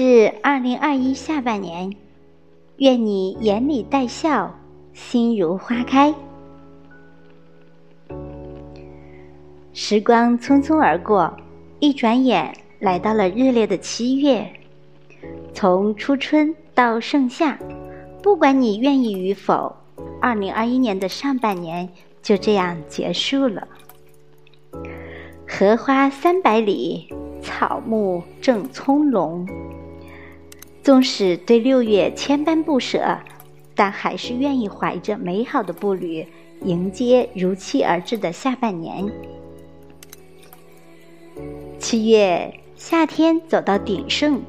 是二零二一下半年，愿你眼里带笑，心如花开。时光匆匆而过，一转眼来到了热烈的七月。从初春到盛夏，不管你愿意与否，二零二一年的上半年就这样结束了。荷花三百里，草木正葱茏。纵使对六月千般不舍，但还是愿意怀着美好的步履，迎接如期而至的下半年。七月，夏天走到鼎盛，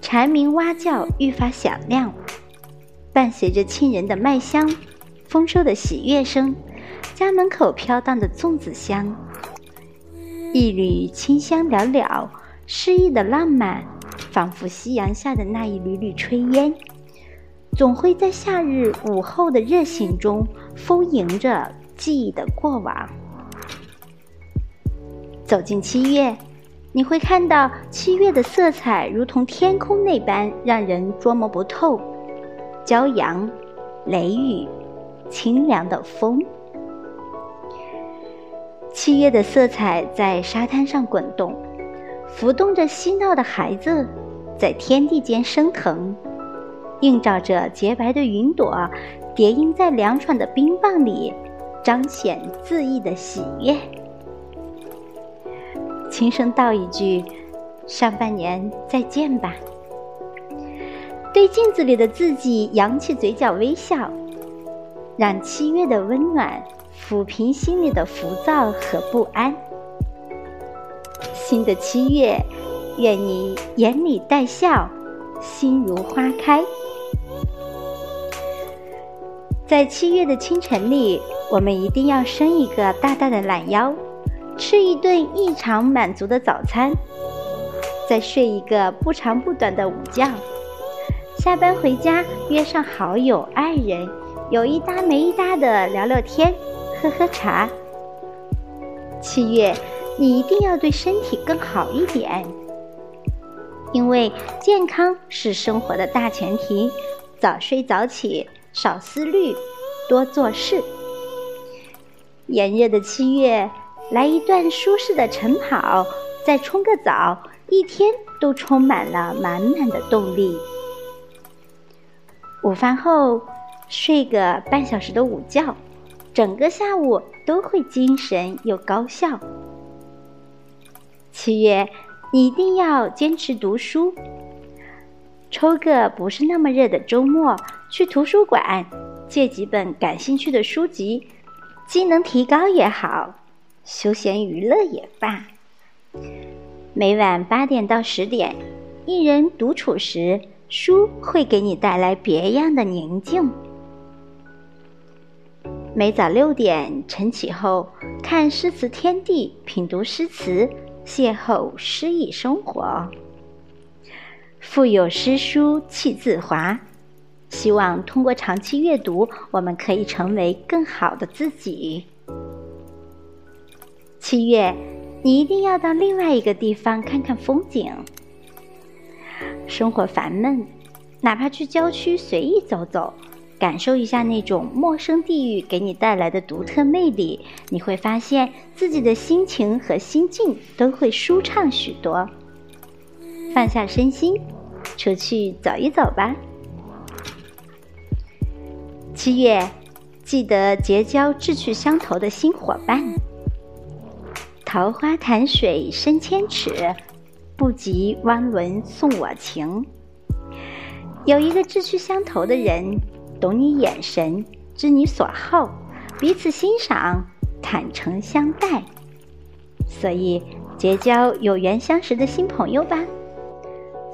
蝉鸣蛙叫愈发响亮，伴随着沁人的麦香、丰收的喜悦声、家门口飘荡的粽子香。一缕清香袅袅，诗意的浪漫，仿佛夕阳下的那一缕缕炊烟，总会在夏日午后的热醒中丰盈着记忆的过往。走进七月，你会看到七月的色彩如同天空那般让人捉摸不透，骄阳、雷雨、清凉的风。七月的色彩在沙滩上滚动，浮动着嬉闹的孩子，在天地间升腾，映照着洁白的云朵，叠映在凉爽的冰棒里，彰显恣意的喜悦。轻声道一句：“上半年再见吧。”对镜子里的自己扬起嘴角微笑，让七月的温暖。抚平心里的浮躁和不安。新的七月，愿你眼里带笑，心如花开。在七月的清晨里，我们一定要伸一个大大的懒腰，吃一顿异常满足的早餐，再睡一个不长不短的午觉。下班回家，约上好友、爱人，有一搭没一搭的聊聊天。喝喝茶。七月，你一定要对身体更好一点，因为健康是生活的大前提。早睡早起，少思虑，多做事。炎热的七月，来一段舒适的晨跑，再冲个澡，一天都充满了满满的动力。午饭后，睡个半小时的午觉。整个下午都会精神又高效。七月，你一定要坚持读书。抽个不是那么热的周末，去图书馆借几本感兴趣的书籍，技能提高也好，休闲娱乐也罢。每晚八点到十点，一人独处时，书会给你带来别样的宁静。每早六点晨起后，看诗词天地，品读诗词，邂逅诗意生活。腹有诗书气自华，希望通过长期阅读，我们可以成为更好的自己。七月，你一定要到另外一个地方看看风景。生活烦闷，哪怕去郊区随意走走。感受一下那种陌生地域给你带来的独特魅力，你会发现自己的心情和心境都会舒畅许多。放下身心，出去走一走吧。七月，记得结交志趣相投的新伙伴。桃花潭水深千尺，不及汪伦送我情。有一个志趣相投的人。懂你眼神，知你所好，彼此欣赏，坦诚相待，所以结交有缘相识的新朋友吧。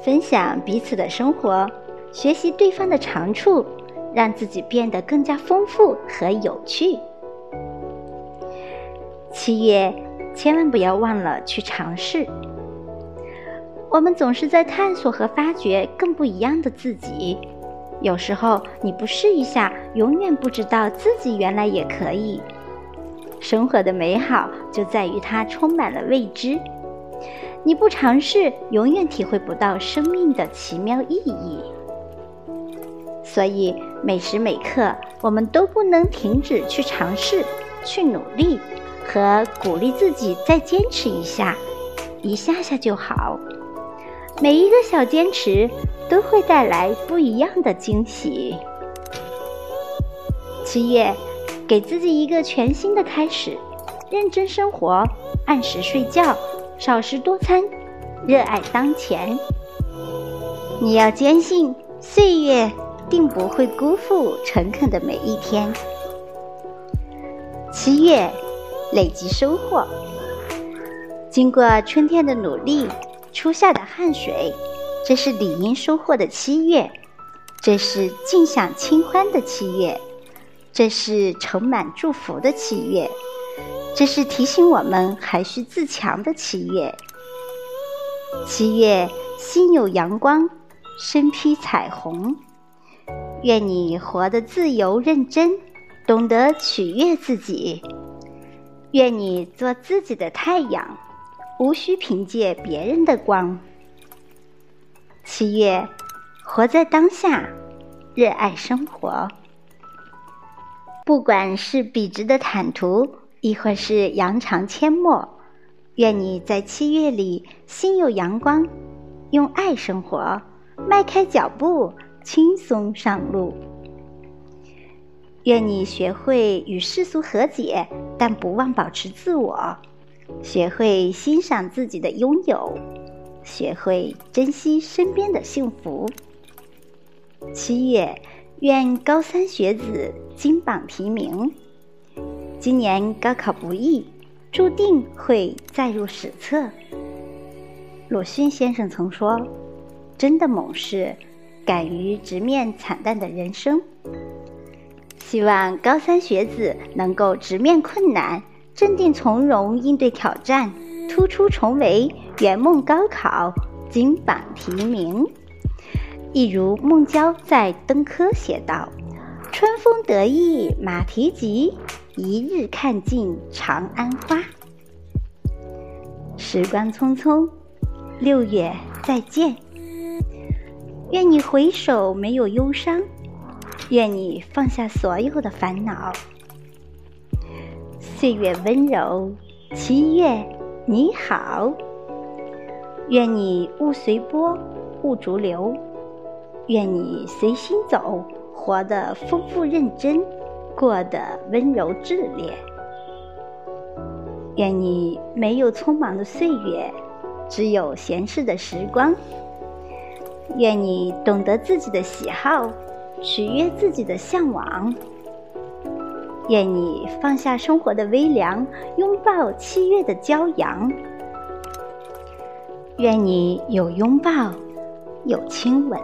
分享彼此的生活，学习对方的长处，让自己变得更加丰富和有趣。七月，千万不要忘了去尝试。我们总是在探索和发掘更不一样的自己。有时候你不试一下，永远不知道自己原来也可以。生活的美好就在于它充满了未知。你不尝试，永远体会不到生命的奇妙意义。所以，每时每刻，我们都不能停止去尝试、去努力和鼓励自己再坚持一下，一下下就好。每一个小坚持都会带来不一样的惊喜。七月，给自己一个全新的开始，认真生活，按时睡觉。少食多餐，热爱当前。你要坚信，岁月定不会辜负诚恳的每一天。七月，累积收获。经过春天的努力，初夏的汗水，这是理应收获的七月。这是尽享清欢的七月，这是盛满祝福的七月。这是提醒我们还需自强的七月。七月，心有阳光，身披彩虹。愿你活得自由认真，懂得取悦自己。愿你做自己的太阳，无需凭借别人的光。七月，活在当下，热爱生活。不管是笔直的坦途。亦或是扬长阡陌，愿你在七月里心有阳光，用爱生活，迈开脚步，轻松上路。愿你学会与世俗和解，但不忘保持自我；学会欣赏自己的拥有，学会珍惜身边的幸福。七月，愿高三学子金榜题名。今年高考不易，注定会载入史册。鲁迅先生曾说：“真的猛士，敢于直面惨淡的人生。”希望高三学子能够直面困难，镇定从容应对挑战，突出重围，圆梦高考，金榜题名。一如孟郊在《登科》写道：“春风得意马蹄疾。”一日看尽长安花，时光匆匆，六月再见。愿你回首没有忧伤，愿你放下所有的烦恼。岁月温柔，七月你好。愿你物随波，物逐流。愿你随心走，活得丰富认真。过得温柔炽烈。愿你没有匆忙的岁月，只有闲适的时光。愿你懂得自己的喜好，取悦自己的向往。愿你放下生活的微凉，拥抱七月的骄阳。愿你有拥抱，有亲吻，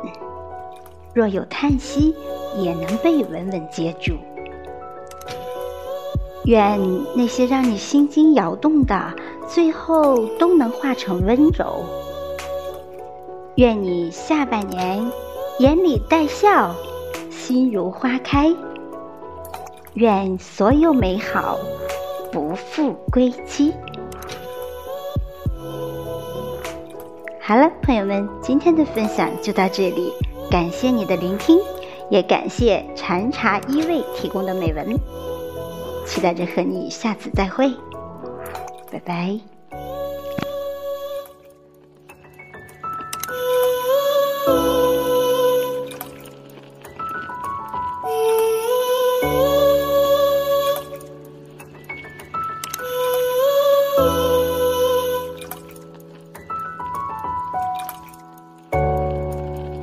若有叹息，也能被稳稳接住。愿那些让你心惊摇动的，最后都能化成温柔。愿你下半年眼里带笑，心如花开。愿所有美好不负归期。好了，朋友们，今天的分享就到这里，感谢你的聆听，也感谢禅茶一味提供的美文。期待着和你下次再会，拜拜。